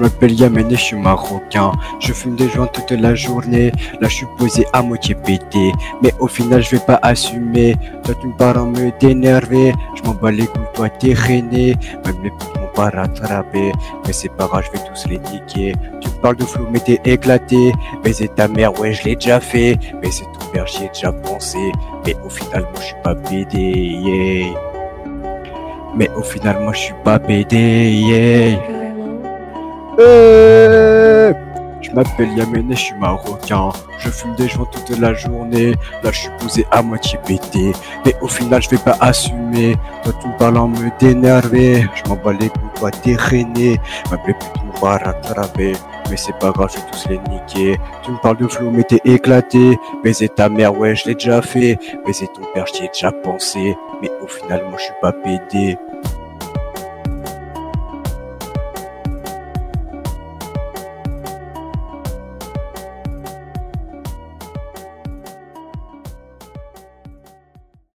Je m'appelle Yamene, je suis marocain. Je fume des joints toute la journée. Là, je suis posé à moitié pété. Mais au final, je vais pas assumer. Toi, tu me parles en me d'énerver. Je m'en bats les couilles, toi, t'es rené. Même les pas rattrapé. Mais c'est pas grave, je vais tous les niquer. Tu parles de flou, mais t'es éclaté. Baiser ta mère, ouais, je l'ai déjà fait. Mais c'est ton père, j'y ai déjà pensé. Mais au final, moi, je suis pas pédé, yeah. Mais au final, moi, je suis pas pédé, yeah. Je m'appelle Yamene, je suis marocain. Je fume des joints toute la journée. Là, je suis posé à moitié pété. Mais au final, je vais pas assumer. Toi, tu me en me d'énerver. Je m'en bats les couilles, toi, t'es rené. Putes m'ont pas rattrapé. Mais c'est pas grave, je vais tous les niquer. Tu me parles de flou, mais t'es éclaté. Baiser ta mère, ouais, je l'ai déjà fait. Baiser ton père, j'y ai déjà pensé. Mais au final, moi, je suis pas pédé.